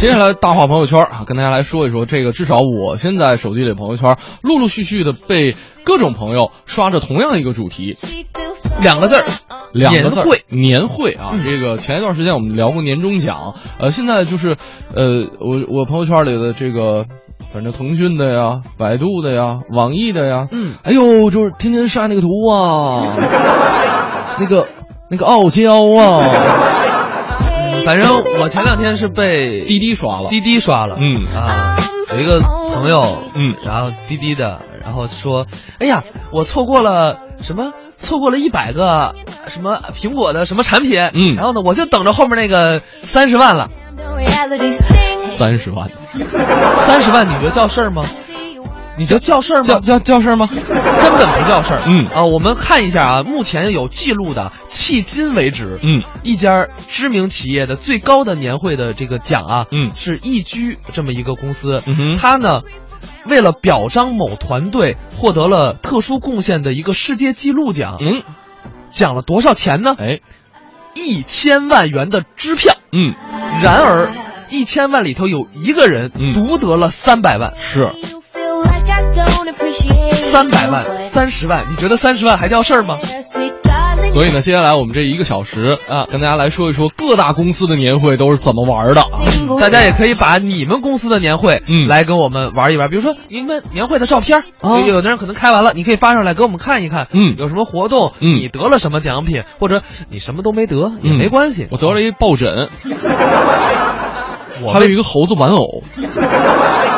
接下来大话朋友圈啊，跟大家来说一说这个。至少我现在手机里朋友圈陆陆续续的被各种朋友刷着同样一个主题，两个字儿，两个字儿年会年会啊。这个前一段时间我们聊过年终奖，呃，现在就是呃，我我朋友圈里的这个。反正腾讯的呀，百度的呀，网易的呀，嗯，哎呦，就是天天晒那个图啊，那个那个傲娇啊，反正我前两天是被滴滴刷了，滴滴刷了，嗯啊，有一个朋友，嗯然后滴滴的，然后说，哎呀，我错过了什么？错过了一百个什么苹果的什么产品，嗯然后呢，我就等着后面那个三十万了，三十万，三十万，你觉得叫事儿吗？你叫叫事儿吗？叫叫叫事儿吗？根本不叫事儿。嗯啊，我们看一下啊，目前有记录的，迄今为止，嗯，一家知名企业的最高的年会的这个奖啊，嗯是易居这么一个公司，嗯哼它呢。为了表彰某团队获得了特殊贡献的一个世界纪录奖，嗯，奖了多少钱呢？哎，一千万元的支票。嗯，然而，一千万里头有一个人嗯独得了三百万，是三百万、三十万，你觉得三十万还叫事儿吗？所以呢，接下来我们这一个小时啊，跟大家来说一说各大公司的年会都是怎么玩的啊。大家也可以把你们公司的年会，嗯来跟我们玩一玩。比如说你们年会的照片有有的人可能开完了，你可以发上来给我们看一看。嗯有什么活动，嗯你得了什么奖品，或者你什么都没得也嗯没关系。我得了一抱枕，还有一个猴子玩偶。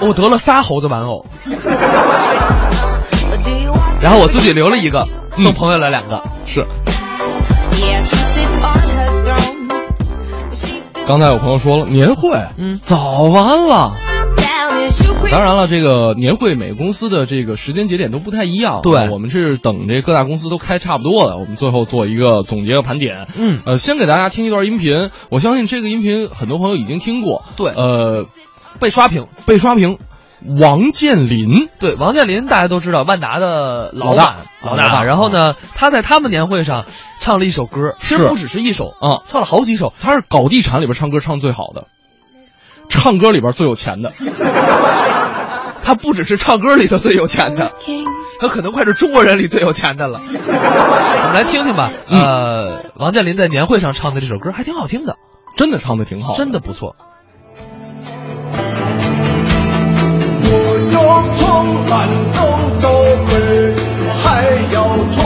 我得了仨猴子玩偶，然后我自己留了一个，嗯送朋友了两个。是，刚才有朋友说了，年会，嗯早完了。当然了，这个年会每个公司的这个时间节点都不太一样。对我们是等这各大公司都开差不多了，我们最后做一个总结和盘点。嗯呃，先给大家听一段音频，我相信这个音频很多朋友已经听过。对呃，被刷屏。被刷屏，王健林。对，王健林大家都知道，万达的老老大板老大。老大然后呢，他在他们年会上唱了一首歌，其实是不只是一首啊唱了好几首。他是搞地产里边唱歌唱最好的，唱歌里边最有钱的。他不只是唱歌里头最有钱的，他可能快是中国人里最有钱的了。我们来听听吧。嗯呃，王健林在年会上唱的这首歌还挺好听的，真的唱的挺好，真的不错。我从南走到北，我还要从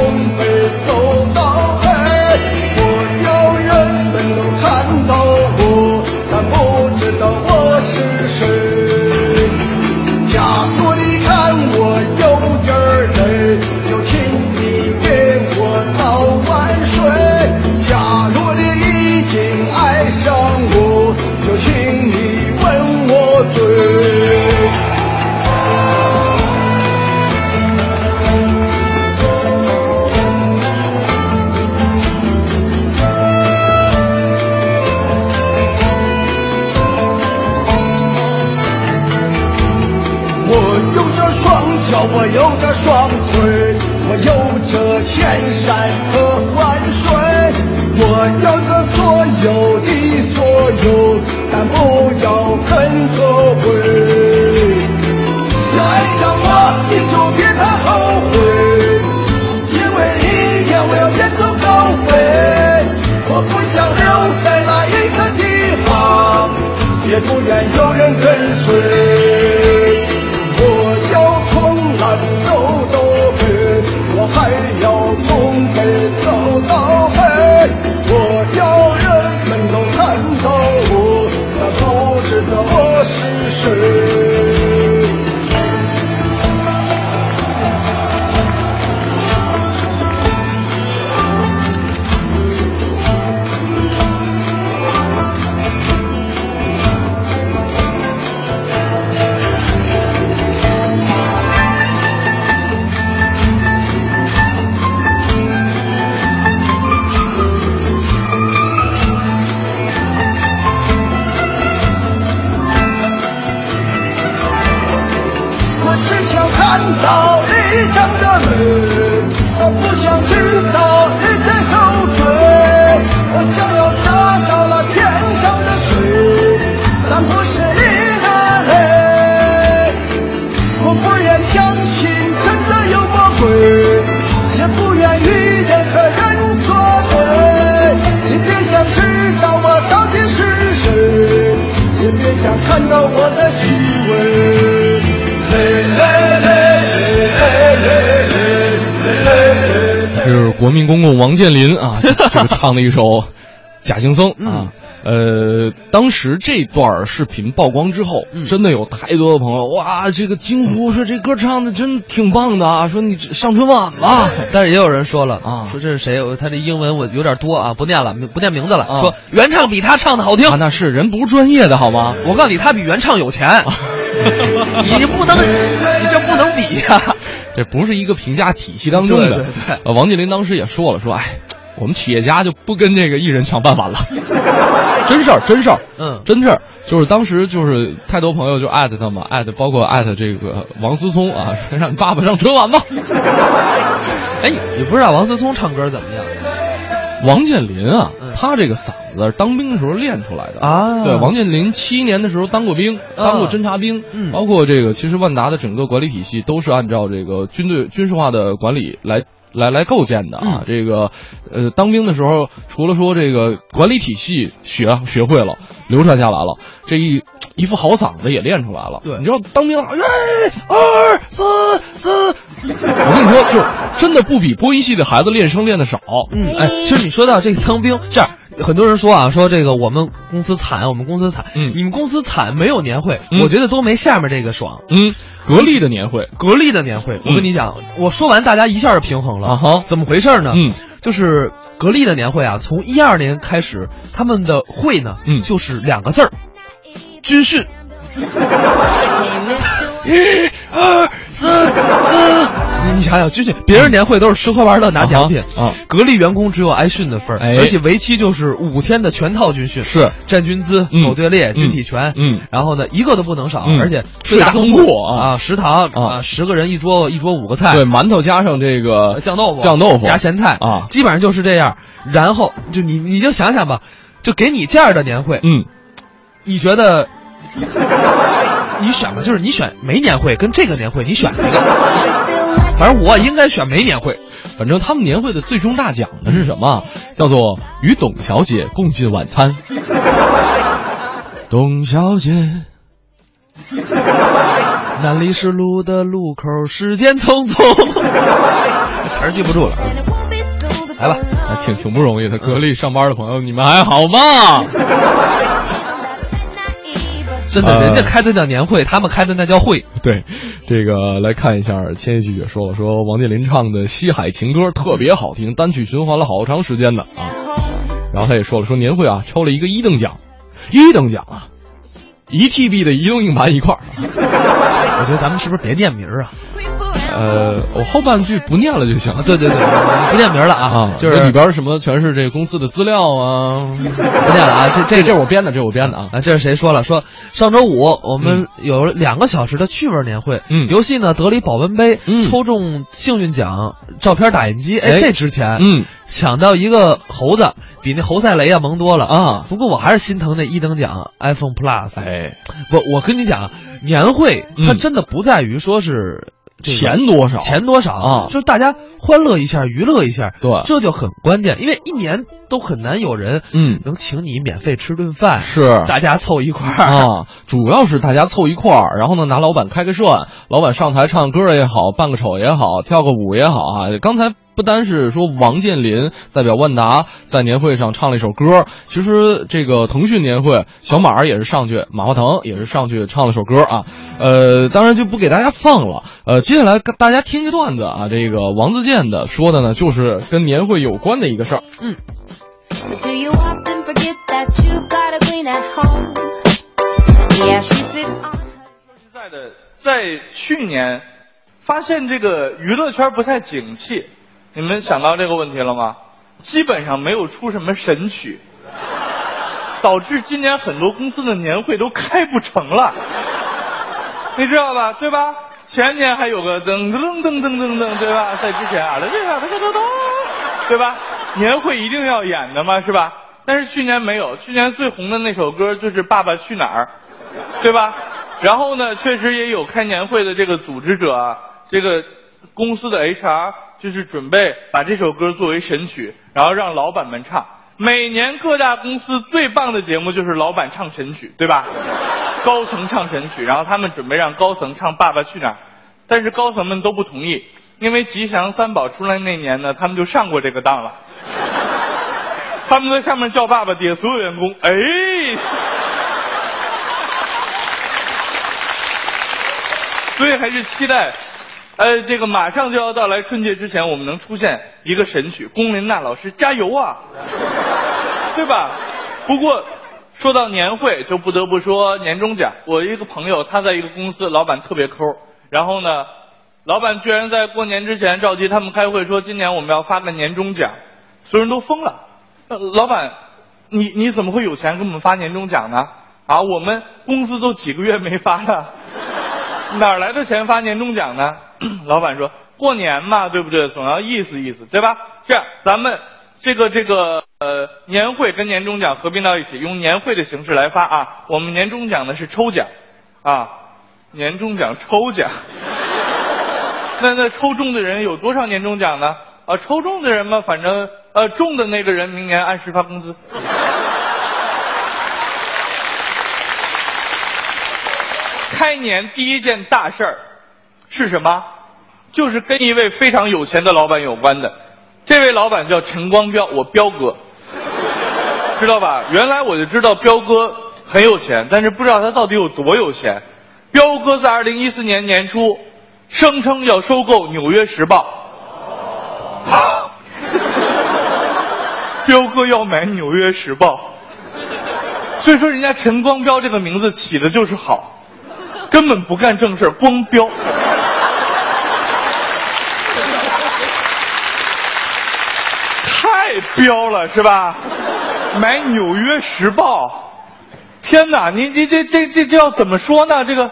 公公王健林啊，这个唱的一首《假行僧》啊。呃，当时这段视频曝光之后，真的有太多的朋友哇，这个惊呼说这歌唱的真挺棒的啊，说你上春晚吧。但是也有人说了啊，说这是谁？他这英文我有点多啊，不念了，不念名字了。说原唱比他唱的好听，啊那是人不是专业的好吗？我告诉你，他比原唱有钱，你不能，你这不能比呀，这不是一个评价体系当中的。对对对，王健林当时也说了，说哎。我们企业家就不跟这个艺人抢饭碗了，真事儿，真事儿，嗯，真事儿，就是当时就是太多朋友就艾特他嘛，艾特包括艾特这个王思聪啊，让你爸爸上春晚吧。哎，你不知道王思聪唱歌怎么样？王健林啊，他这个嗓子当兵的时候练出来的啊。对，王健林七一年的时候当过兵，当过侦察兵，嗯，包括这个其实万达的整个管理体系都是按照这个军队军事化的管理来。来来构建的啊，这个，呃，当兵的时候，除了说这个管理体系学学会了，流传下来了，这一一副好嗓子也练出来了。对，你知道当兵，一、二、三、四，我跟你说，就真的不比播音系的孩子练声练的少。嗯，哎，其实你说到这个当兵，这样很多人说啊，说这个我们公司惨，我们公司惨，嗯，你们公司惨没有年会，我觉得都没下面这个爽，嗯。格力的年会，格力的年会，我跟你讲，我说完大家一下就平衡了。啊哈，怎么回事呢？嗯，就是格力的年会啊，从一二年开始，他们的会呢，嗯，就是两个字儿，军训。一二三四，你你想想，军训，别人年会都是吃喝玩乐拿奖品。啊，格力员工只有挨训的份儿，而且为期就是五天的全套军训，是站军姿、走队列、军体拳，嗯，然后呢一个都不能少，而且睡大通铺啊，食堂啊，十个人一桌一桌五个菜，对，馒头加上这个酱豆腐，酱豆腐。加咸菜。啊，基本上就是这样。然后就你你就想想吧，就给你这样的年会，嗯，你觉得？你选吧，就是你选没年会跟这个年会，你选一个。反正我应该选没年会。反正他们年会的最终大奖呢是什么？叫做与董小姐共进晚餐。董小姐，南礼士路的路口，时间匆匆。词儿记不住了，来吧，还挺挺不容易的。格力上班的朋友，你们还好吗？真的，人家开的叫年会，他们开的那叫会。对，这个来看一下，千玺也说了，说王健林唱的《西海情歌》特别好听，单曲循环了好长时间呢啊。然后他也说了，说年会啊抽了一个一等奖，一等奖啊，一 TB 的移动硬盘一块儿。我觉得咱们是不是别念名啊？呃，我后半句不念了就行。对对对，不念名了啊，啊，就是里边什么全是这个公司的资料啊，不念了啊。这这这是我编的，这是我编的啊。啊，这是谁说了？说上周五我们有两个小时的趣味年会，嗯，游戏呢得了一保温杯，嗯，抽中幸运奖照片打印机，哎，这值钱，嗯，抢到一个猴子，比那猴赛雷啊萌多了啊。不过我还是心疼那一等奖 iPhone Plus，哎，不，我跟你讲，年会它真的不在于说是。钱多少？钱多少啊？就是大家欢乐一下，娱乐一下，对，这就很关键。因为一年都很难有人，嗯，能请你免费吃顿饭，是大家凑一块儿啊。主要是大家凑一块儿，然后呢，拿老板开个涮，老板上台唱歌也好，扮个丑也好，跳个舞也好啊。刚才。不单是说王健林代表万达在年会上唱了一首歌，其实这个腾讯年会小马也是上去，马化腾也是上去唱了首歌啊。呃，当然就不给大家放了。呃，接下来跟大家听个段子啊，这个王自健的说的呢，就是跟年会有关的一个事儿。嗯。说实在的，在去年发现这个娱乐圈不太景气。你们想到这个问题了吗？基本上没有出什么神曲，导致今年很多公司的年会都开不成了，你知道吧？对吧？前年还有个噔噔噔噔噔噔，对吧？在之前啊，这个这个噔，对吧？年会一定要演的嘛，是吧？但是去年没有，去年最红的那首歌就是《爸爸去哪儿》，对吧？然后呢，确实也有开年会的这个组织者啊，这个公司的 HR。就是准备把这首歌作为神曲，然后让老板们唱。每年各大公司最棒的节目就是老板唱神曲，对吧？高层唱神曲，然后他们准备让高层唱《爸爸去哪儿》，但是高层们都不同意，因为吉祥三宝出来那年呢，他们就上过这个当了。他们在上面叫爸爸，底下所有员工，哎，所以还是期待，呃，这个马上就要到来春节之前，我们能出现一个神曲，龚琳娜老师加油啊，对吧？不过说到年会，就不得不说年终奖。我一个朋友，他在一个公司，老板特别抠，然后呢，老板居然在过年之前召集他们开会，说今年我们要发个年终奖，所有人都疯了。呃老板，你你怎么会有钱给我们发年终奖呢？啊，我们工资都几个月没发了，哪来的钱发年终奖呢？老板说，过年嘛，对不对？总要意思意思，对吧？这样，咱们这个这个呃年会跟年终奖合并到一起，用年会的形式来发啊。我们年终奖呢是抽奖，啊，年终奖抽奖。那那抽中的人有多少年终奖呢？啊，抽中的人嘛，反正呃中的那个人明年按时发工资。开年第一件大事儿是什么？就是跟一位非常有钱的老板有关的。这位老板叫陈光标，我彪哥，知道吧？原来我就知道彪哥很有钱，但是不知道他到底有多有钱。彪哥在二零一四年年初声称要收购《纽约时报》。彪哥要买《纽约时报》，所以说人家陈光标这个名字起的就是好，根本不干正事，光标。太彪了是吧？买《纽约时报》，天哪！你你这这这这要怎么说呢？这个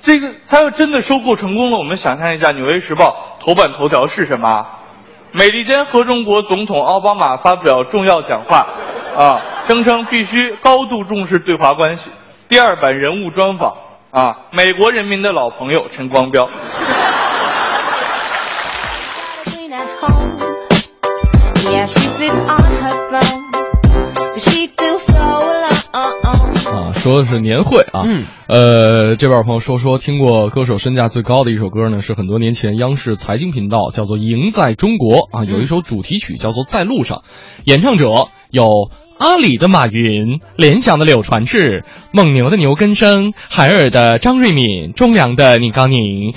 这个，他要真的收购成功了，我们想象一下，《纽约时报》头版头条是什么？美利坚合众国总统奥巴马发表重要讲话，啊，声称必须高度重视对华关系。第二版人物专访，啊，美国人民的老朋友陈光标。啊，说的是年会啊，嗯，呃，这边朋友说说听过歌手身价最高的一首歌呢，是很多年前央视财经频道叫做《赢在中国》啊，有一首主题曲叫做《在路上》，演唱者有阿里的马云、联想的柳传志、蒙牛的牛根生、海尔的张瑞敏、中粮的宁高宁，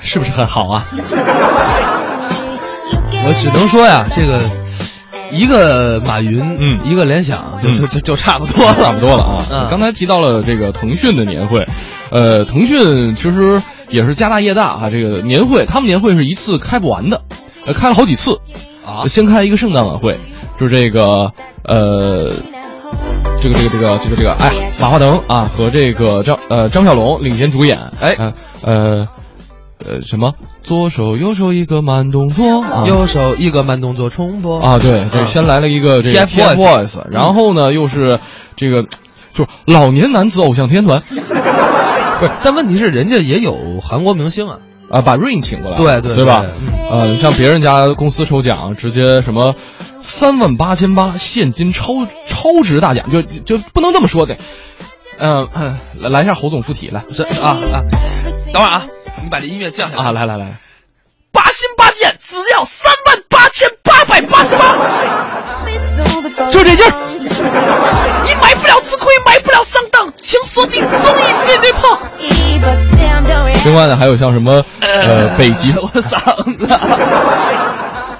是不是很好啊？我只能说呀，这个一个马云，嗯一个联想，就嗯就就就差不多了，差不多了啊。嗯刚才提到了这个腾讯的年会，呃，腾讯其实也是家大业大啊。这个年会，他们年会是一次开不完的，呃，开了好几次啊先开一个圣诞晚会，就是这个呃。这个这个这个这个这个，哎呀，马化腾啊和这个张呃张小龙领衔主演，哎呃呃呃什么？左手右手一个慢动作。啊，右手一个慢动作重播啊，对，这嗯先来了一个这个 TFBOYS TFBOYS，然后呢又是这个就是老年男子偶像天团。不是，但问题是人家也有韩国明星啊，啊，把 Rain 请过来了，对对对吧对？呃，像别人家公司抽奖，直接什么三万八千八现金超超值大奖，就就不能这么说的。嗯、嗯，来来一下侯总附体来是啊啊，等会儿啊，你把这音乐降下来啊，来来来，八星八箭，只要三万八千八百八十八，就这劲儿。你买不了吃亏，买不了上当，请锁定综艺最最碰。另外呢还有像什么呃北极我嗓子。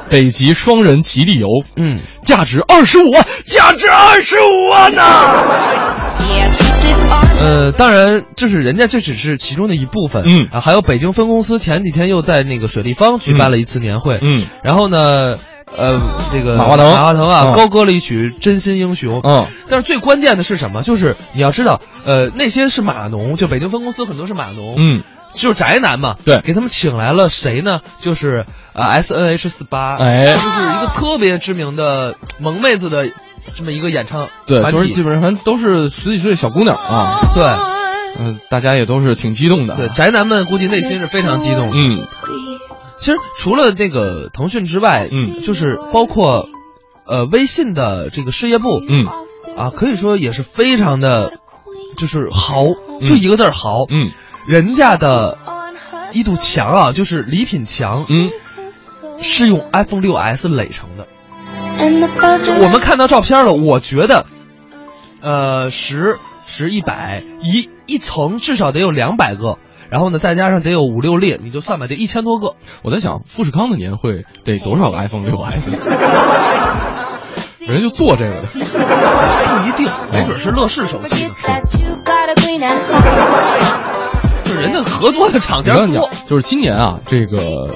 北极双人极地游，嗯，价值二十五万，价值二十五万呢、呃，当然，这是人家这只是其中的一部分，嗯。啊，还有北京分公司前几天又在那个水立方举办了一次年会，嗯。然后呢，呃，这个马化腾。马化腾啊，嗯。高歌了一曲《真心英雄》，嗯，但是最关键的是什么？就是你要知道，呃，那些是码农，就北京分公司很多是码农，嗯，就是宅男嘛，对。给他们请来了谁呢？就是呃 S N H 四八，哎。就是一个特别知名的萌妹子的这么一个演唱对，就是基本上都是十几岁的小姑娘啊，对。嗯、大家也都是挺激动的，对，宅男们估计内心是非常激动的。嗯其实除了那个腾讯之外，嗯。就是包括呃微信的这个事业部，嗯。啊，可以说也是非常的，就是豪，就一个字儿豪，嗯，人家的一堵墙啊，就是礼品墙，嗯，是用 iPhone 六 S 垒成的。我们看到照片了，我觉得，呃，十十一百一一层至少得有两百个，然后呢，再加上得有五六列，你就算吧，得 一千多个。我在想，富士康的年会得多少个 iPhone 六 S？人家就做这个的。不一定，没准是乐视手机呢.就是人家合作的厂家我跟你讲多。，就是今年啊，这个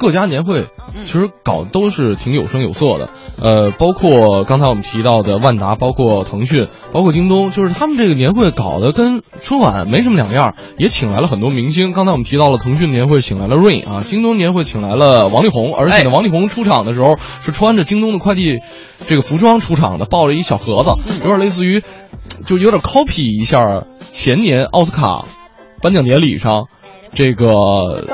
各家年会嗯其实搞得都是挺有声有色的。呃，包括刚才我们提到的万达，包括腾讯，包括京东，就是他们这个年会搞得跟春晚没什么两样，也请来了很多明星。刚才我们提到了腾讯年会请来了 Rain 啊，京东年会请来了王力宏，而且呢，哎王力宏出场的时候是穿着京东的快递这个服装出场的，抱着一小盒子，有点类似于，就有点 copy 一下前年奥斯卡颁奖典礼上这个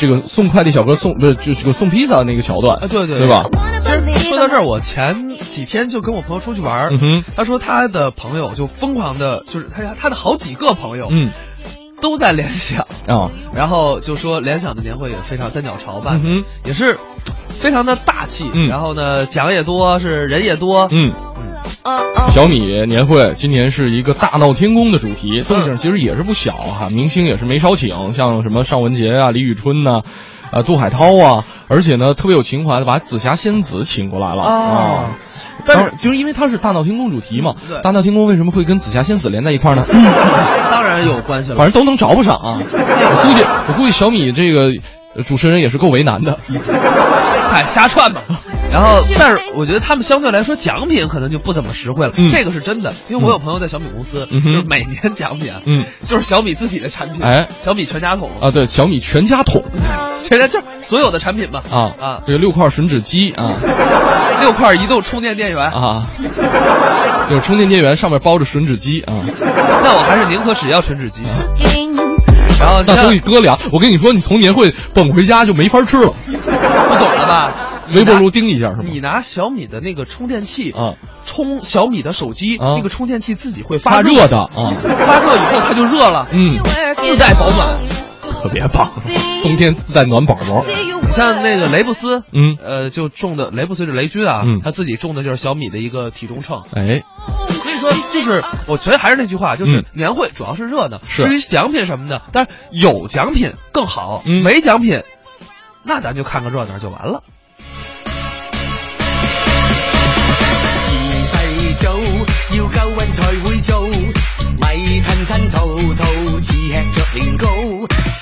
这个送快递小哥送不是就这个送披萨那个桥段啊，对对对吧？其实说到这儿，我前几天就跟我朋友出去玩儿，嗯哼。他说他的朋友就疯狂的，就是他他的好几个朋友，嗯。都在联想，啊然后就说联想的年会也非常在鸟巢办的，嗯也是非常的大气，嗯。然后呢奖也多，是人也多，嗯，小米年会今年是一个大闹天宫的主题，动静其实也是不小哈、明星也是没少请，像什么尚雯婕啊、李宇春呐、啊，杜海涛啊，而且呢特别有情怀的把紫霞仙子请过来了哦啊。但是就是因为它是大闹天宫主题嘛，对大闹天宫为什么会跟紫霞仙子连在一块呢？当然有关系了，反正都能找不上啊。我估计我估计小米这个呃主持人也是够为难的。哎，瞎串吧。然后，但是我觉得他们相对来说奖品可能就不怎么实惠了，嗯这个是真的，因为我有朋友在小米公司，嗯就是每年奖品啊，嗯 就是小米自己的产品，哎小米全家桶，啊，对，小米全家桶 全家就是所有的产品吧，啊啊，这个六块吮指机啊六块移动充电电源，啊，就是充电电源上面包着吮指机啊，那我还是宁可只要吮指机。King. 然后你那东西搁凉。我跟你说，你从年会蹦回家就没法吃了。不懂了吧？微波炉叮一下是吗？你拿小米的那个充电器啊，充小米的手机，啊那个充电器自己会发热热的啊，发热以后它就热了，嗯，自带保暖。特别棒，冬天自带暖宝宝。你像那个雷布斯，嗯呃，就种的雷布斯是雷军啊，嗯他自己种的就是小米的一个体重秤。哎，就是我觉得还是那句话，就是嗯年会主要是热闹，至于奖品什么的，当然有奖品更好，嗯没奖品，那咱就看个热闹就完了。世早要夠運才會做，米吞吞吐吐似吃着年糕，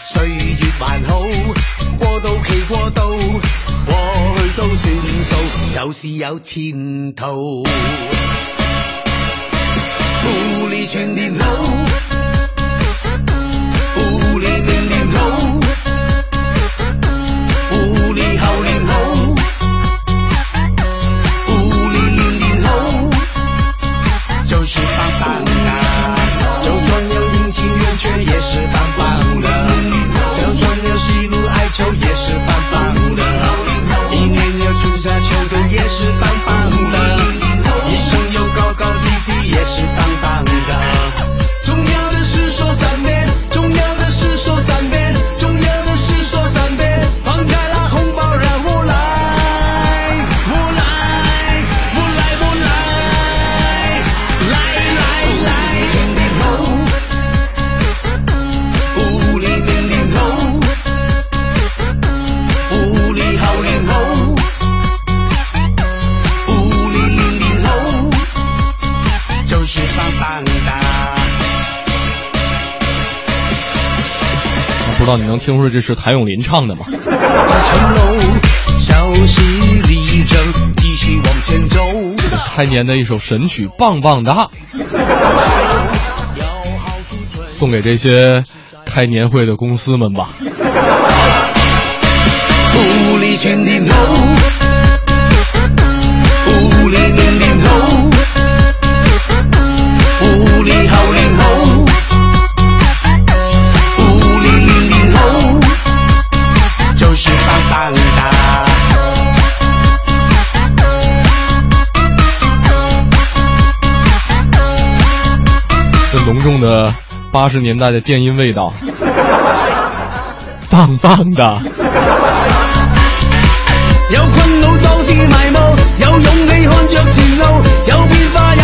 歲月還好，過渡期過渡，過去都算數，就是有前途。富利全年好，听说这是谭咏麟唱的吗？开年的一首神曲《棒棒哒》，送给这些开年会的公司们吧。福利浓重的八十年代的电音味道。棒棒的。有困惱當是埋没，有勇气看着前路，有变化也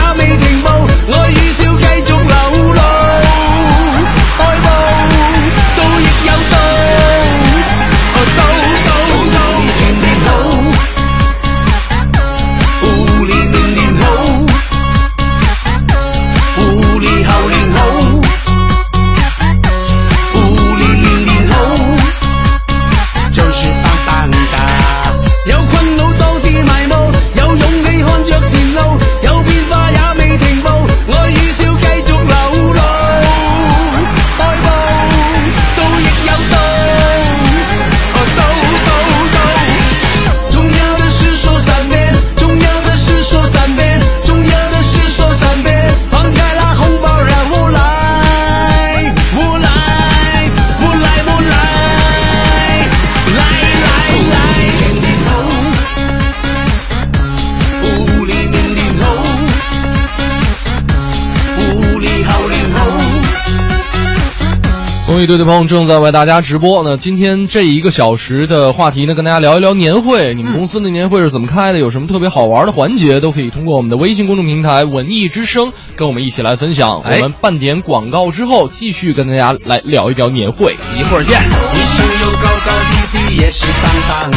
综艺对朋友正在为大家直播那。今天这一个小时的话题呢，跟大家聊一聊年会。你们公司的年会是怎么开的？有什么特别好玩的环节？都可以通过我们的微信公众平台“文艺之声”跟我们一起来分享。哎我们半点广告之后，继续跟大家来聊一聊年会。一会儿见。你是有高高低低，也是棒棒的，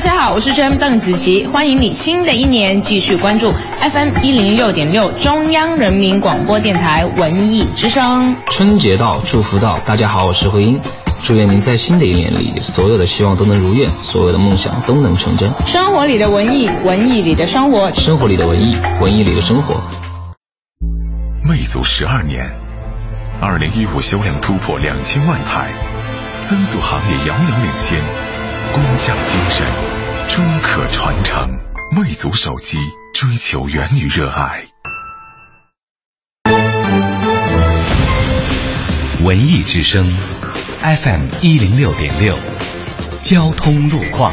家好，我是 JM 邓紫棋，欢迎你新的一年继续关注 FM 一零六点六中央人民广播电台文艺之声。春节到，祝福到，大家好，我是慧英，祝愿您在新的一年里，所有的希望都能如愿，所有的梦想都能成真。生活里的文艺，文艺里的生活，生活里的文艺，文艺里的生活。魅族十二年，二零一五销量突破两千万台，增速行业遥遥领先，工匠精神终可传承。魅族手机追求源于热爱。文艺之声，FM 一零六点六，交通路况。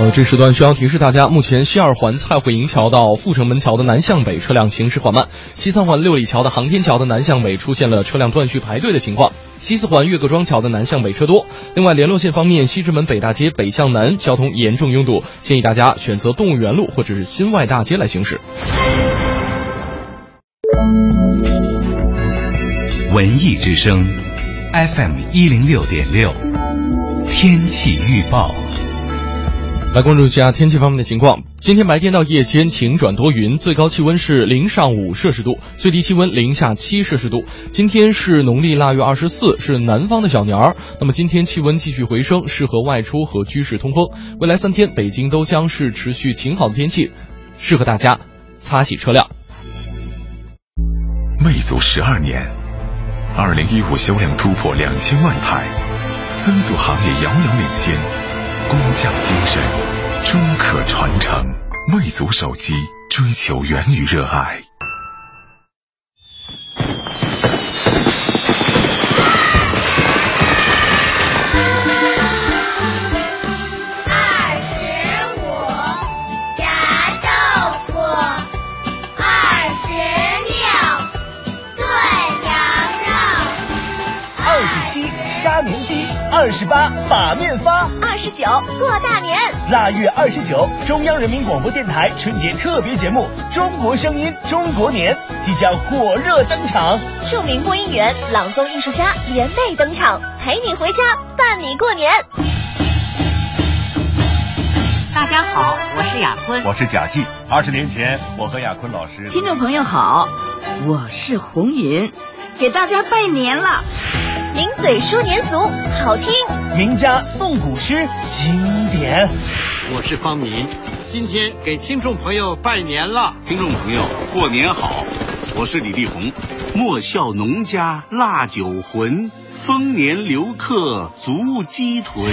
呃，这时段需要提示大家，目前西二环蔡慧营桥到阜成门桥的南向北车辆行驶缓慢，西三环六里桥的航天桥的南向北出现了车辆断续排队的情况，西四环岳各庄桥的南向北车多。另外，联络线方面，西直门北大街北向南交通严重拥堵，建议大家选择动物园路或者是新外大街来行驶。文艺之声，FM 一零六点六，天气预报。来关注一下天气方面的情况。今天白天到夜间晴转多云，最高气温是零上五摄氏度，最低气温零下七摄氏度。今天是农历腊月二十四，是南方的小年儿。那么今天气温继续回升，适合外出和居室通风。未来三天，北京都将是持续晴好的天气，适合大家擦洗车辆。魅族十二年，二零一五销量突破两千万台，增速行业遥遥领先，工匠精神终可传承。魅族手机追求源于热爱。二十八把面发，二十九，过大年。腊月二十九，中央人民广播电台春节特别节目《中国声音中国年》即将火热登场。著名播音员、朗诵艺术家联袂登场，陪你回家，伴你过年。大家好，我是雅坤。我是贾季。二十年前，我和雅坤老师。听众朋友好，我是红云，给大家拜年了。名嘴说年俗，好听；名家诵古诗，经典。我是方明，今天给听众朋友拜年了。听众朋友，过年好！我是李丽红。莫笑农家腊酒浑，丰年留客足鸡豚。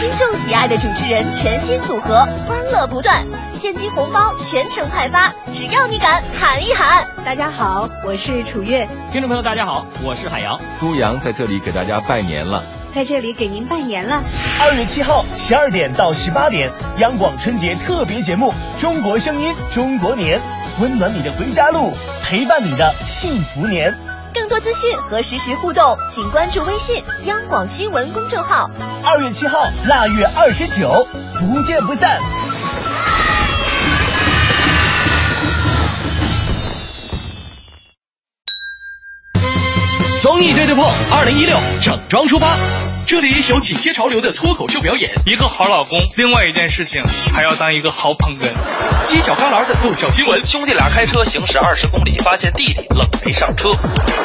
听众喜爱的主持人全新组合，欢乐不断，现金红包全程派发，只要你敢喊一喊。大家好，我是楚月。听众朋友，大家好，我是海洋。苏阳在这里给大家拜年了。在这里给您拜年了。二月七号十二点到十八点，央广春节特别节目《中国声音中国年》，温暖你的回家路，陪伴你的幸福年。更多资讯和实时互动，请关注微信央广新闻公众号。二月七号，腊月二十九，不见不散。综艺对对碰，二零一六整装出发。这里有紧贴潮流的脱口秀表演，一个好老公，另外一件事情还要当一个好捧哏。犄角旮旯的爆笑新闻，兄弟俩开车行驶二十公里，发现弟弟冷没上车。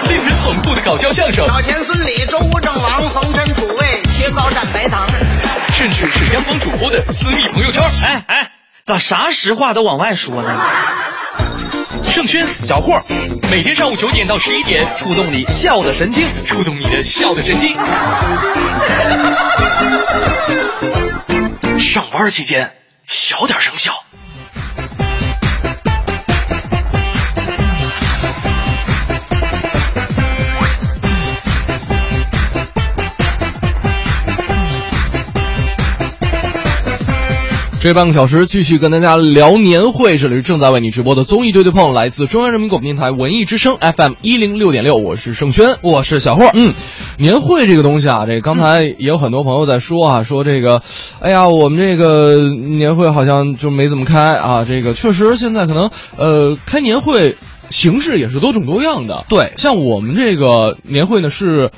令人捧腹的搞笑相声，老田孙李周吴郑王冯陈楚卫切糕蘸白糖，甚至是央广主播的私密朋友圈。哎哎，咋啥实话都往外说呢？盛轩、小霍，每天上午九点到十一点，触动你笑的神经，触动你的笑的神经。上班期间小点声笑。这半个小时继续跟大家聊年会，这里是正在为你直播的综艺对对碰，来自中央人民广播电台文艺之声 FM 一零六点六，我是盛轩，我是小霍。嗯，年会这个东西啊，这刚才也有很多朋友在说啊，说这个，哎呀，我们这个年会好像就没怎么开啊，这个确实现在可能呃开年会形式也是多种多样的。对，像我们这个年会呢是。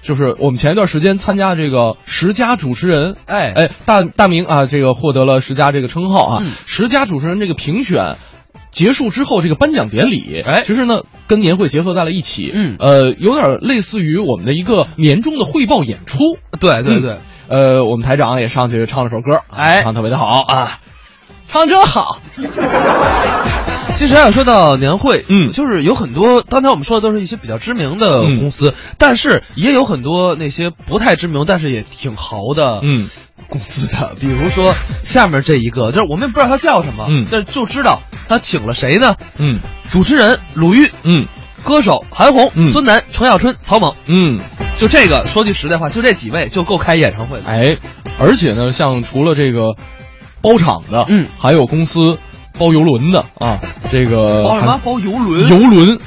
就是我们前一段时间参加这个十佳主持人，哎。哎，大大明啊，这个获得了十佳这个称号啊。十佳主持人这个评选结束之后，这个颁奖典礼，哎，其实呢跟年会结合在了一起，嗯，呃，有点类似于我们的一个年终的汇报演出。对对对，呃，我们台长也上去唱了首歌，哎，唱特别的好啊，唱真好。其实要说到年会，嗯，就是有很多，刚才我们说的都是一些比较知名的公司，嗯、但是也有很多那些不太知名，但是也挺豪的，嗯，公司的，比如说下面这一个，就是我们也不知道他叫什么，嗯，但就知道他请了谁呢？嗯，主持人鲁豫，嗯，歌手韩红、嗯、孙楠、程小春、曹猛，嗯，就这个，说句实在话，就这几位就够开演唱会的。哎，而且呢，像除了这个包场的，嗯，还有公司。包游轮的啊，这个包什么？包游轮？游轮，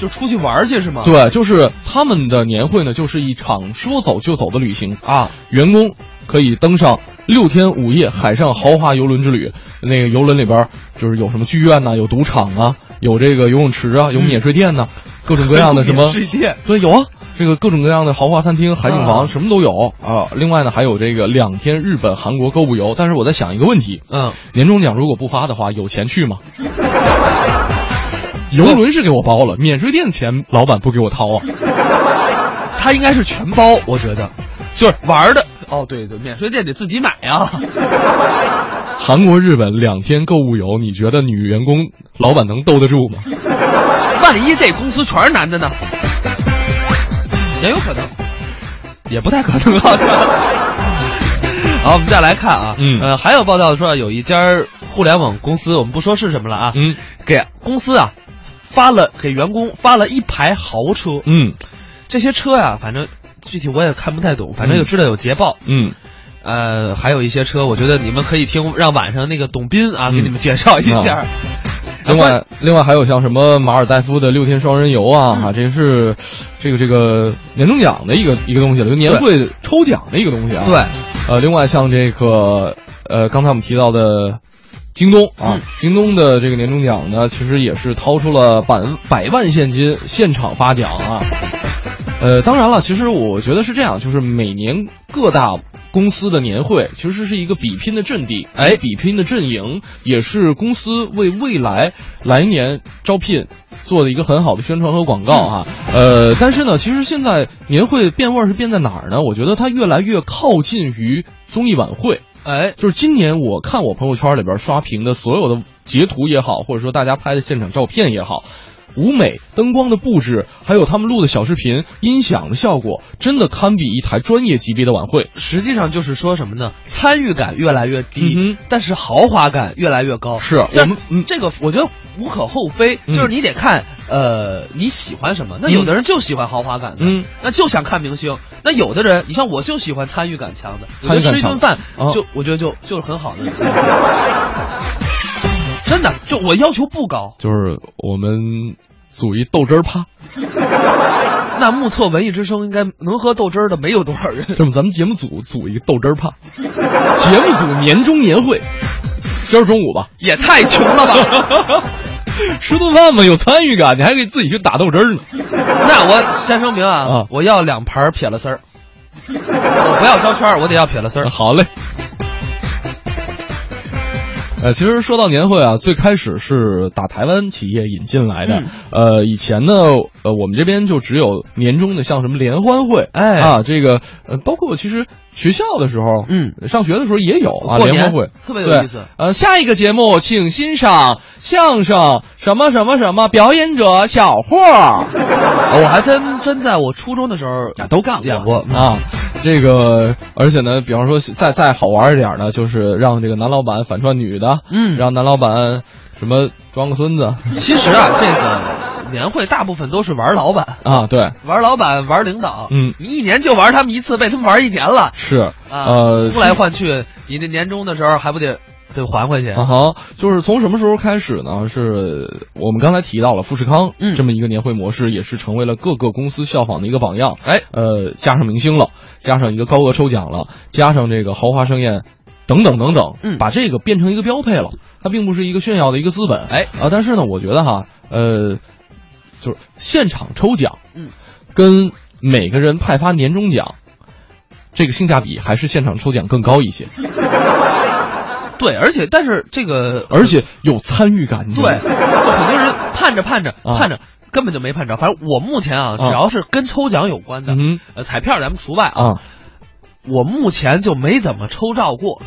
就出去玩去是吗？对，就是他们的年会呢，就是一场说走就走的旅行啊。员工可以登上六天五夜海上豪华游轮之旅。那个游轮里边就是有什么剧院呐、啊，有赌场啊，有这个游泳池啊，有免税店呐、啊，嗯、各种各样的什么 免税店？对，有啊。这个各种各样的豪华餐厅、海景房，什么都有啊。另外呢，还有这个两天日本、韩国购物游。但是我在想一个问题，嗯，年终奖如果不发的话，有钱去吗？游轮是给我包了，免税店钱老板不给我掏啊。他应该是全包，我觉得，就是玩的。哦，对对，免税店得自己买呀。韩国、日本两天购物游，你觉得女员工老板能兜得住吗？万一这公司全是男的呢？也有可能，也不太可能好像。好，我们再来看啊，嗯，呃，还有报道说有一家互联网公司，我们不说是什么了啊，嗯，给公司啊发了给员工发了一排豪车，嗯，这些车呀、啊，反正具体我也看不太懂，反正就知道有捷豹，嗯，呃，还有一些车，我觉得你们可以听让晚上那个董斌啊、嗯、给你们介绍一下。嗯另外，另外还有像什么马尔代夫的六天双人游啊，嗯、啊，这是这个这个年终奖的一个一个东西了，就年会抽奖的一个东西啊。对，呃，另外像这个呃，刚才我们提到的京东啊，嗯、京东的这个年终奖呢，其实也是掏出了百百万现金现场发奖啊。呃，当然了，其实我觉得是这样，就是每年各大。公司的年会其实是一个比拼的阵地，哎，比拼的阵营也是公司为未来来年招聘做的一个很好的宣传和广告哈、啊。呃，但是呢，其实现在年会变味儿是变在哪儿呢？我觉得它越来越靠近于综艺晚会。哎，就是今年我看我朋友圈里边刷屏的所有的截图也好，或者说大家拍的现场照片也好。舞美、灯光的布置，还有他们录的小视频、音响的效果，真的堪比一台专业级别的晚会。实际上就是说什么呢？参与感越来越低，但是豪华感越来越高。是我们嗯，这个我觉得无可厚非，嗯就是你得看呃你喜欢什么。那有的人就喜欢豪华感的，嗯，那就想看明星。那有的人，你像我就喜欢参与感强的，参与感强我觉得吃一顿饭哦就我觉得就就是很好的。真的，就我要求不高。就是我们组一豆汁儿趴，那目测文艺之声应该能喝豆汁儿的没有多少人。这么咱们节目组组一个豆汁儿趴，节目组年终年会，今儿中午吧，也太穷了吧！吃顿饭嘛，有参与感，你还可以自己去打豆汁儿呢。那我先声明啊，我要两盘撇了丝儿，我不要焦圈儿，我得要撇了丝儿。好嘞。呃，其实说到年会啊，最开始是打台湾企业引进来的。嗯呃，以前呢，呃，我们这边就只有年终的，像什么联欢会，哎啊，这个呃，包括其实学校的时候，嗯，上学的时候也有啊，联欢会。特别有意思。呃，下一个节目，请欣赏相声什么什么什么表演者小霍儿，我还真真在我初中的时候都干演过啊。这个，而且呢，比方说再再好玩一点呢，就是让这个男老板反串女的，嗯。让男老板什么装个孙子。其实啊，这个年会大部分都是玩老板，啊，对，玩老板，玩领导。嗯，你一年就玩他们一次，被他们玩一年了是，啊，呃，呼来唤去，你这年终的时候还不得得还回去？啊好，就是从什么时候开始呢？是我们刚才提到了富士康，嗯这么一个年会模式，也是成为了各个公司效仿的一个榜样。哎，呃，加上明星了，加上一个高额抽奖了，加上这个豪华盛宴，等等等等，嗯把这个变成一个标配了。它并不是一个炫耀的一个资本，哎啊，但是呢，我觉得哈，呃，就是现场抽奖，嗯，跟每个人派发年终奖，这个性价比还是现场抽奖更高一些，对，而且但是这个 而且有参与感。对，就很多人盼着盼着啊盼着。根本就没盼着，反正我目前啊，啊只要是跟抽奖有关的，嗯呃，彩票咱们除外啊，啊，我目前就没怎么抽着过。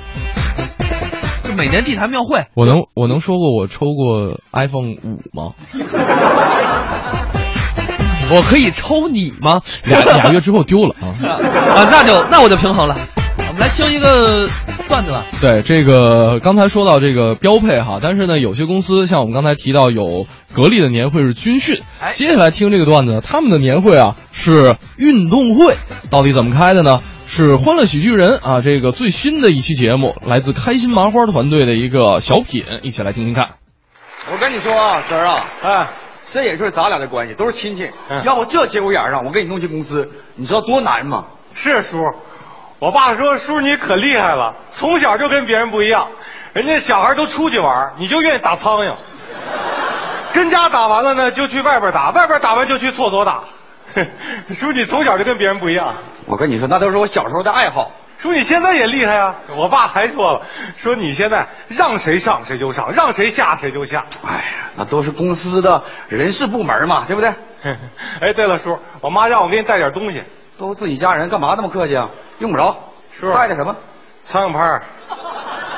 就每年地坛庙会，我能我能说过我抽过 iPhone 五吗？我可以抽你吗？俩俩月之后丢了啊。啊，那就那我就平衡了。我们来听一个段子吧。对，这个刚才说到这个标配哈，但是呢，有些公司像我们刚才提到有格力的年会是军训，哎接下来听这个段子，他们的年会啊是运动会，到底怎么开的呢？是欢乐喜剧人啊，这个最新的一期节目，来自开心麻花团队的一个小品，一起来听听看。我跟你说啊，侄儿啊，哎，这也就是咱俩的关系，都是亲戚。要不这节骨眼上，我给你弄进公司，你知道多难吗？是叔，我爸说叔你可厉害了，从小就跟别人不一样，人家小孩都出去玩，你就愿意打苍蝇，跟家打完了呢就去外边打，外边打完就去厕所打。叔你从小就跟别人不一样，我跟你说，那都是我小时候的爱好。叔你现在也厉害啊！我爸还说了，说你现在让谁上谁就上，让谁下谁就下。哎呀，那都是公司的人事部门嘛，对不对？哎，对了，叔，我妈让我给你带点东西。都自己家人，干嘛那么客气啊？用不着。叔，带点什么？苍蝇拍。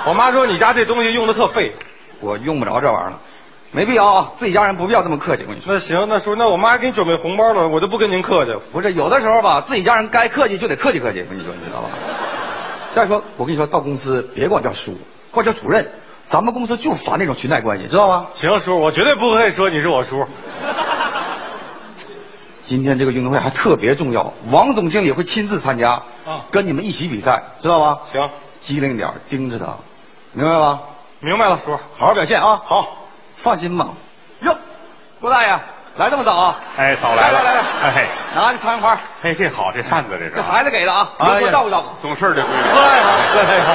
我妈说你家这东西用的特费，我用不着这玩意儿了，没必要啊。自己家人不必要这么客气。我跟你说，那行，那叔，那我妈还给你准备红包了，我就不跟您客气了。不是有的时候吧，自己家人该客气就得客气客气。我跟你说，你知道吧？再说，我跟你说，到公司别管我叫叔，管我叫主任。咱们公司就烦那种裙带关系，知道吗？行，叔，我绝对不会说你是我叔。今天这个运动会还特别重要，王总经理会亲自参加，啊跟你们一起比赛，知道吧？行，机灵点，盯着他，明白吧？明白了，叔，好好表现啊！好，放心吧。哟，郭大爷来这么早啊？哎，早来了，来来来哎，拿着苍蝇拍，哎，这好，这扇子这是，这孩子给的啊，你哎呀多照顾照顾。懂事儿的闺女。过来啊过来啊！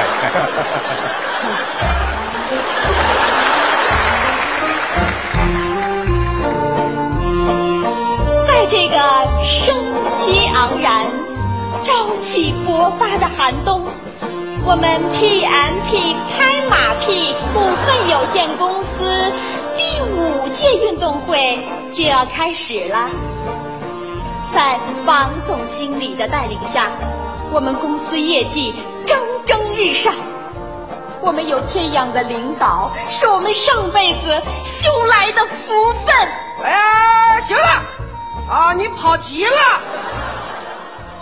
在这个生机盎然、朝气勃发的寒冬，我们 PMP 开马屁股份有限公司第五届运动会就要开始了。在王总经理的带领下，我们公司业绩蒸蒸日上。我们有这样的领导，是我们上辈子修来的福分。哎，行了，啊，你跑题了。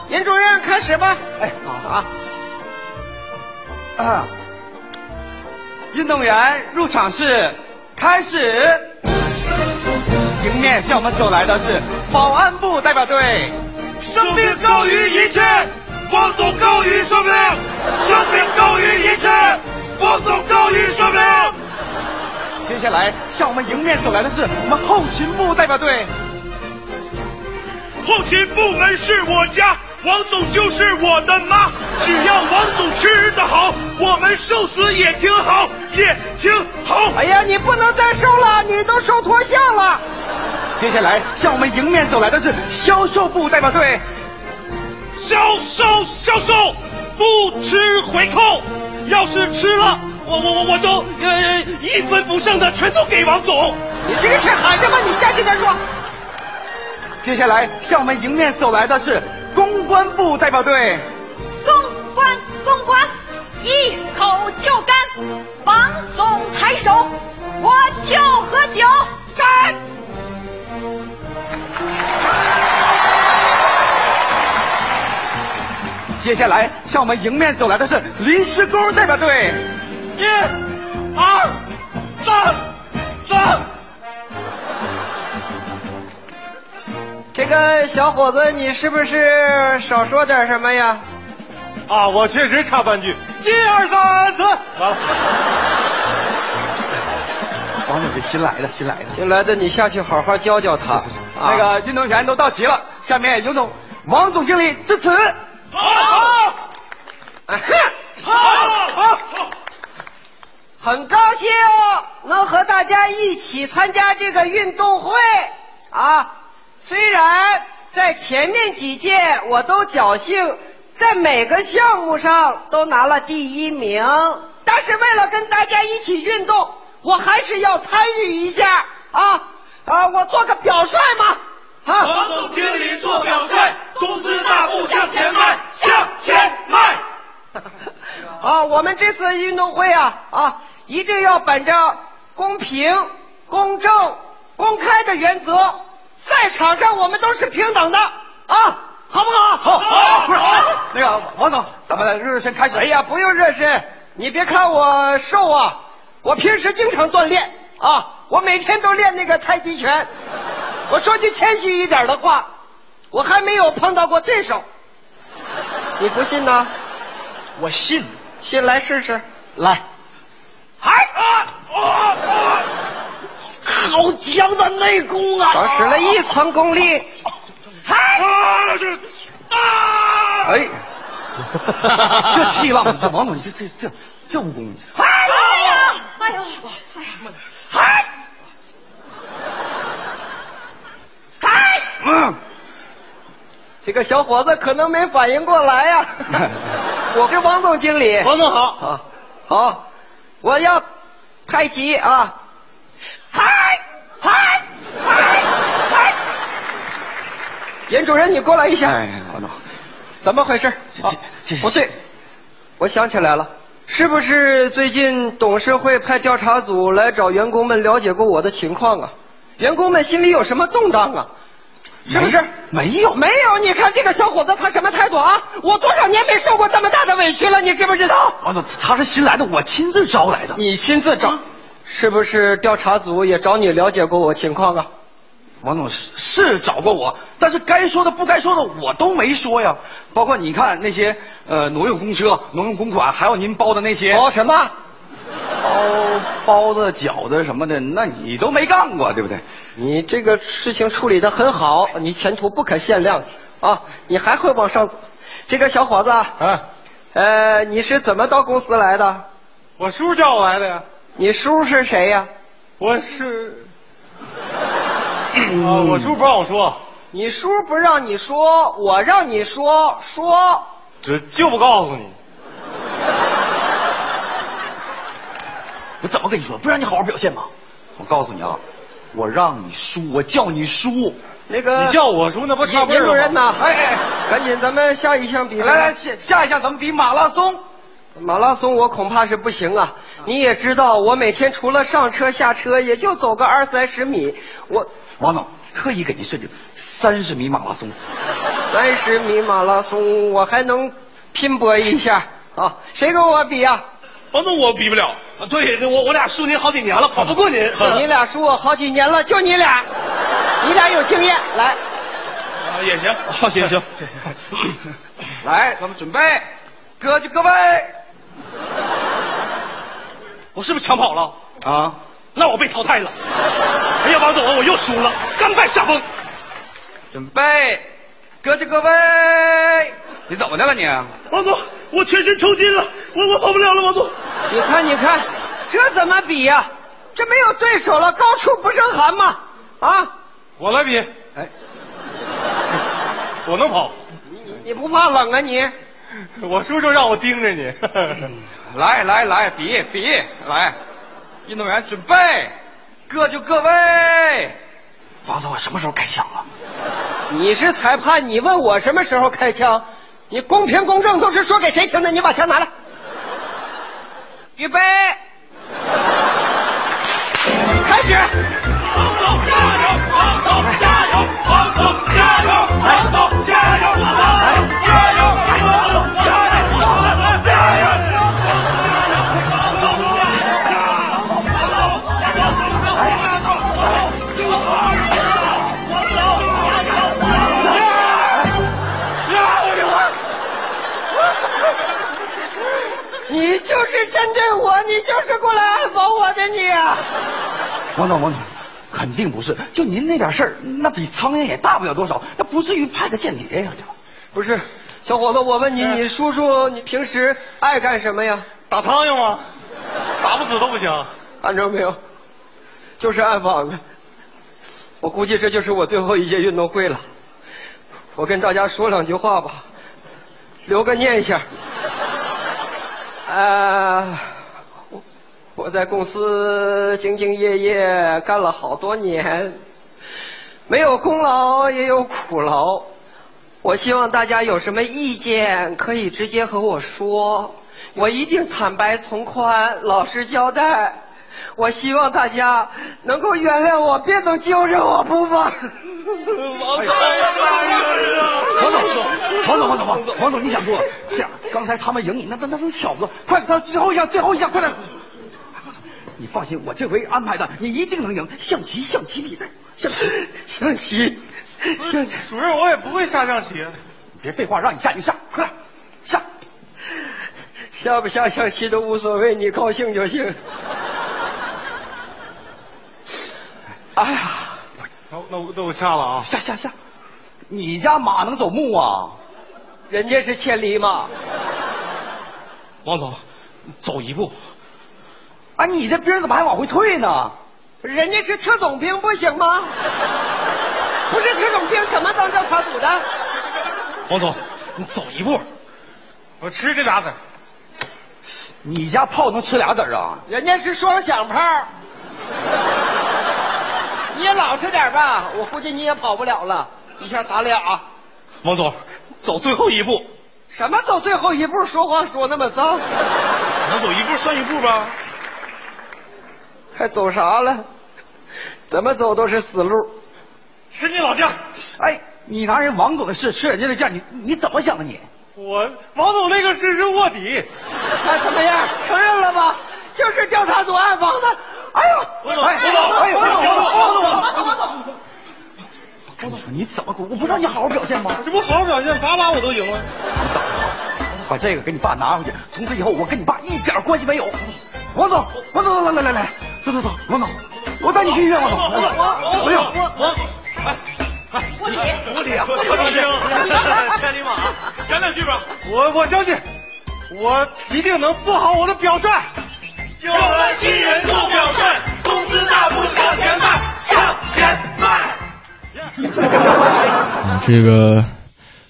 严主任，开始吧。哎，好啊。啊，运动员入场式开始。迎面向我们走来的是保安部代表队。生命高于一切，光总高于生命。生命高于一切，光总高于生命。接下来向我们迎面走来的是我们后勤部代表队。后勤部门是我家，王总就是我的妈。只要王总吃得好，我们瘦死也挺好，也挺好。哎呀，你不能再瘦了，你都瘦脱相了。接下来向我们迎面走来的是销售部代表队。销售销售，不吃回扣。要是吃了，我我我我就呃一分不剩的全都给王总。你这个是喊什么？你下去再说。接下来向我们迎面走来的是公关部代表队。公关公关，一口就干。王总抬手，我就喝酒，干！接下来向我们迎面走来的是临时工代表队。一、二、三、三。这个小伙子，你是不是少说点什么呀？啊，我确实差半句。一二三四，完了。王总，这新来的，新来的，新来的，你下去好好教教他。是是是。那个运动员都到齐了，下面有请王总经理致辞。好，好，好，好，很高兴能和大家一起参加这个运动会啊。虽然在前面几届我都侥幸在每个项目上都拿了第一名，但是为了跟大家一起运动，我还是要参与一下啊啊！我做个表率嘛啊！王总经理做表率，公司大步向前迈，向前迈。啊，我们这次运动会啊啊，一定要本着公平、公正、公开的原则。赛场上我们都是平等的啊，好不好？好，好，不是好。那个王总，咱们热热身开始。哎呀，不用热身，你别看我瘦啊，我平时经常锻炼啊，我每天都练那个太极拳。我说句谦虚一点的话，我还没有碰到过对手。你不信呢？我信，信来试试。来，嗨啊啊！好强的内功啊！我使了一层功力，嗨！啊！哎，这气浪，这王总，这这这这武功，哎呀，哎呦，嗨！嗨！嗯，这个小伙子可能没反应过来呀。我是王总经理，王总好好，好，我要太极啊。严主任，你过来一下。哎，王总，怎么回事？这这不对，我想起来了，是不是最近董事会派调查组来找员工们了解过我的情况啊？员工们心里有什么动荡啊？是不是？没有，没有。你看这个小伙子，他什么态度啊？我多少年没受过这么大的委屈了，你知不知道？王总，他是新来的，我亲自招来的。你亲自招？是不是调查组也找你了解过我情况啊？王总是是找过我，但是该说的不该说的我都没说呀。包括你看那些呃挪用公车、挪用公款，还有您包的那些包什么包包子、饺子什么的，那你都没干过，对不对？你这个事情处理的很好，你前途不可限量啊！你还会往上走。这个小伙子啊，呃，你是怎么到公司来的？我叔叫我来的呀。你叔是谁呀？我是，啊，我叔不让我说。你叔不让你说，我让你说说。这就不告诉你。我怎么跟你说？不让你好好表现吗？我告诉你啊，我让你叔，我叫你叔。那个，你叫我叔，那不差不多吗？主任呐，哎哎，赶紧，咱们下一项比赛。来来，下下一项咱们比马拉松。马拉松我恐怕是不行啊！你也知道，我每天除了上车下车，也就走个二三十米。我王总特意给您设计三十米马拉松，三十米马拉松我还能拼搏一下啊！谁跟我比呀、王总我比不了，啊对，我我俩输您好几年了，跑不过您。你俩输我好几年了，就你俩，你俩有经验，来，啊也行，也行。来，咱们准备，各就各位。我是不是抢跑了？啊，那我被淘汰了。哎呀，王总，我又输了，甘拜下风。准备，各就各位。你怎么的了你？王总，我全身抽筋了，我我跑不了了，王总。你看，你看，这怎么比呀、这没有对手了，高处不胜寒嘛！啊，我来比，哎，我能跑，你你不怕冷啊你？我叔叔让我盯着你。来来来，比比来，运动员准备，各就各位。王总，我什么时候开枪啊？你是裁判，你问我什么时候开枪？你公平公正都是说给谁听的？你把枪拿来。预备，王总，王总，肯定不是，就您那点事儿，那比苍蝇也大不了多少，那不至于派个间谍呀、不是，小伙子，我问你，你叔叔你平时爱干什么呀？打苍蝇吗？打不死都不行。看着没有，就是暗访的。我估计这就是我最后一届运动会了。我跟大家说两句话吧，留个念想。呃，我我在公司兢兢业业干了好多年，没有功劳也有苦劳。我希望大家有什么意见可以直接和我说，我一定坦白从宽，老实交代。我希望大家能够原谅我，别总揪着我不放。王总，王总，王总，王总，王总，王总，你想多了。这样，刚才他们赢你，那那那都巧合。快，咱最后一项，最后一项，快点！你放心，我这回安排的，你一定能赢。象棋，象棋比赛，象棋，象棋，象棋。主任，我也不会下象棋。别废话，让你下你就下，快点下。下不下象棋都无所谓，你高兴就行。哎呀，那，那我那我下了啊。下下下，你家马能走木啊？人家是千里马。王总，走一步。啊，你这兵怎么还往回退呢？人家是特种兵，不行吗？不是特种兵，怎么当调查组的？王总，你走一步。我吃这俩子。你家炮能吃俩子啊？人家是双响炮。你也老实点吧，我估计你也跑不了了，一下打俩。王总，走最后一步。什么走最后一步？说话说那么脏。能走一步算一步吧。还走啥了？怎么走都是死路。吃你老将！哎，你拿人王总的事吃人家的酱，你你怎么想的你？我王总那个事是卧底。那怎么样？承认了吧？就是调查组暗访的。哎呦，王总，哎，王总，哎，王总，王总，王总，王总，王总。我跟你说，你怎么我不让你好好表现吗？这不好好表现，把把我都赢了。你等着，把这个给你爸拿回去，从此以后我跟你爸一点关系没有。王总，王总，来来来来，走走走，王总，我带你去医院，王总，王总，不用，我，哎哎，卧底，卧底啊，卧底，千里 马，讲两句吧。我我相信，我一定能做好我的表率。有了新人做表率，公司大步向前迈，向前迈。嗯这个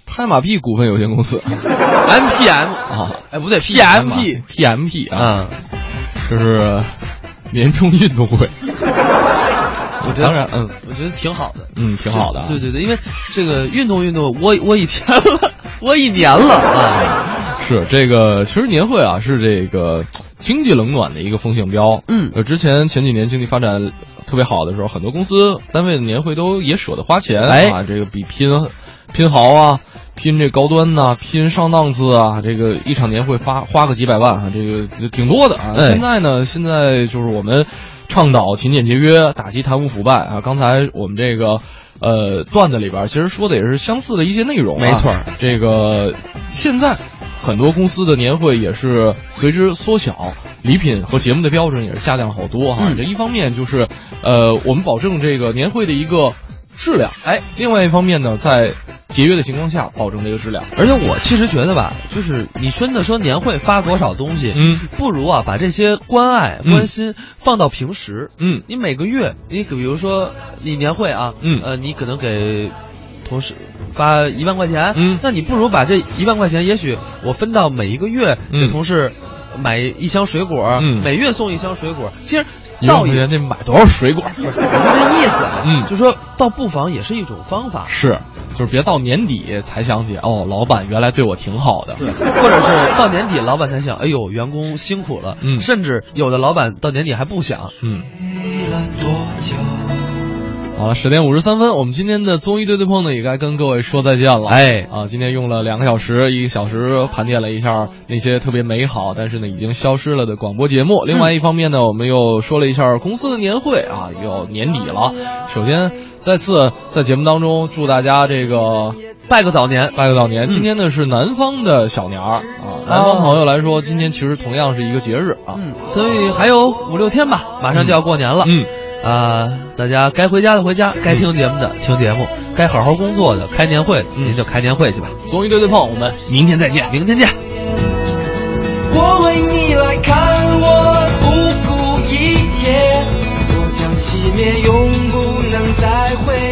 拍马屁股份有限公司 MPM 啊，哎不对 PMP PMP 啊，这是年终运动会。我觉得当然，嗯，我觉得挺好的，嗯，挺好的啊。对对对，因为这个运动运动，窝窝一天了，窝一年了 啊。是这个，其实年会啊是这个经济冷暖的一个风向标。嗯呃，之前前几年经济发展特别好的时候，很多公司单位的年会都也舍得花钱哎啊，这个比拼拼豪啊。拼这高端呐、拼上档次啊，这个一场年会花花个几百万啊，这个挺多的啊。哎现在呢，现在就是我们倡导勤俭节约，打击贪污腐败啊。刚才我们这个呃段子里边，其实说的也是相似的一些内容、啊。没错，这个现在很多公司的年会也是随之缩小，礼品和节目的标准也是下降好多哈、嗯这一方面就是呃，我们保证这个年会的一个质量，哎，另外一方面呢，在节约的情况下保证这个质量。而且我其实觉得吧，就是你真的说年会发多少东西，嗯，不如啊把这些关爱、嗯关心放到平时，嗯，你每个月，你比如说你年会啊，嗯呃，你可能给同事发一万块钱，嗯那你不如把这一万块钱，也许我分到每一个月嗯给同事买一箱水果，嗯每月送一箱水果，其实一万倒也得买多少水果？不是我是这意思啊，嗯就说倒不妨也是一种方法，是，就是别到年底才想起哦，老板原来对我挺好的。或者是到年底老板才想，哎呦，员工辛苦了，嗯甚至有的老板到年底还不想，嗯。好了，十点五十三分，我们今天的综艺对对碰呢，也该跟各位说再见了。哎啊，今天用了两个小时，一个小时盘点了一下那些特别美好，但是呢已经消失了的广播节目。另外一方面呢，我们又说了一下公司的年会啊，又年底了。首先，再次在节目当中祝大家这个拜个早年，拜个早年。今天呢是南方的小年儿啊，南方朋友来说，今天其实同样是一个节日啊。嗯，所以还有五六天吧，马上就要过年了。嗯。啊、大家该回家的回家，该听节目的听节目，该好好工作的开年会，您就开年会去吧。综艺对对碰，我们明天再见，明天见。我为你来看，我不顾一切，我将熄灭，永不能再回